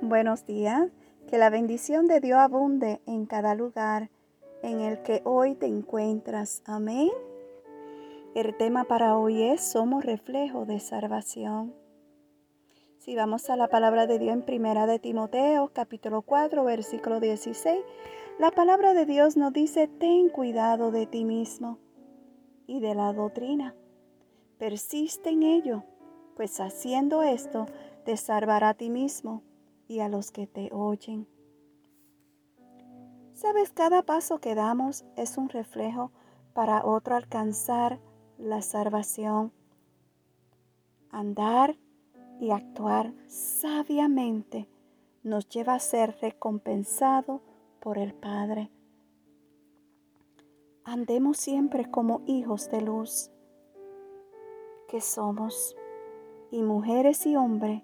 Buenos días. Que la bendición de Dios abunde en cada lugar en el que hoy te encuentras. Amén. El tema para hoy es Somos reflejo de salvación. Si vamos a la palabra de Dios en Primera de Timoteo, capítulo 4, versículo 16, la palabra de Dios nos dice, ten cuidado de ti mismo y de la doctrina. Persiste en ello, pues haciendo esto te salvará a ti mismo y a los que te oyen. Sabes, cada paso que damos es un reflejo para otro alcanzar la salvación. Andar y actuar sabiamente nos lleva a ser recompensado por el Padre. Andemos siempre como hijos de luz que somos y mujeres y hombres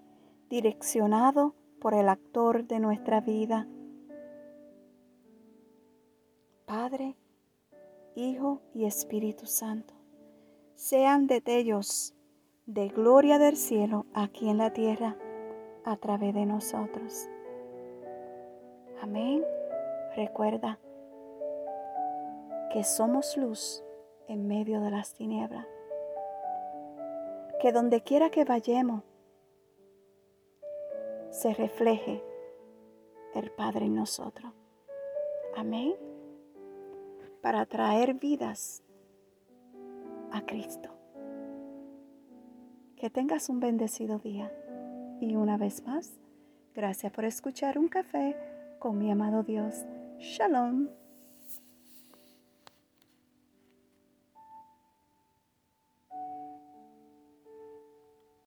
direccionados por el actor de nuestra vida. Padre, Hijo y Espíritu Santo, sean detalles de gloria del cielo aquí en la tierra a través de nosotros. Amén. Recuerda que somos luz en medio de las tinieblas. Que donde quiera que vayamos, se refleje el Padre en nosotros. Amén. Para traer vidas a Cristo. Que tengas un bendecido día. Y una vez más, gracias por escuchar un café con mi amado Dios. Shalom.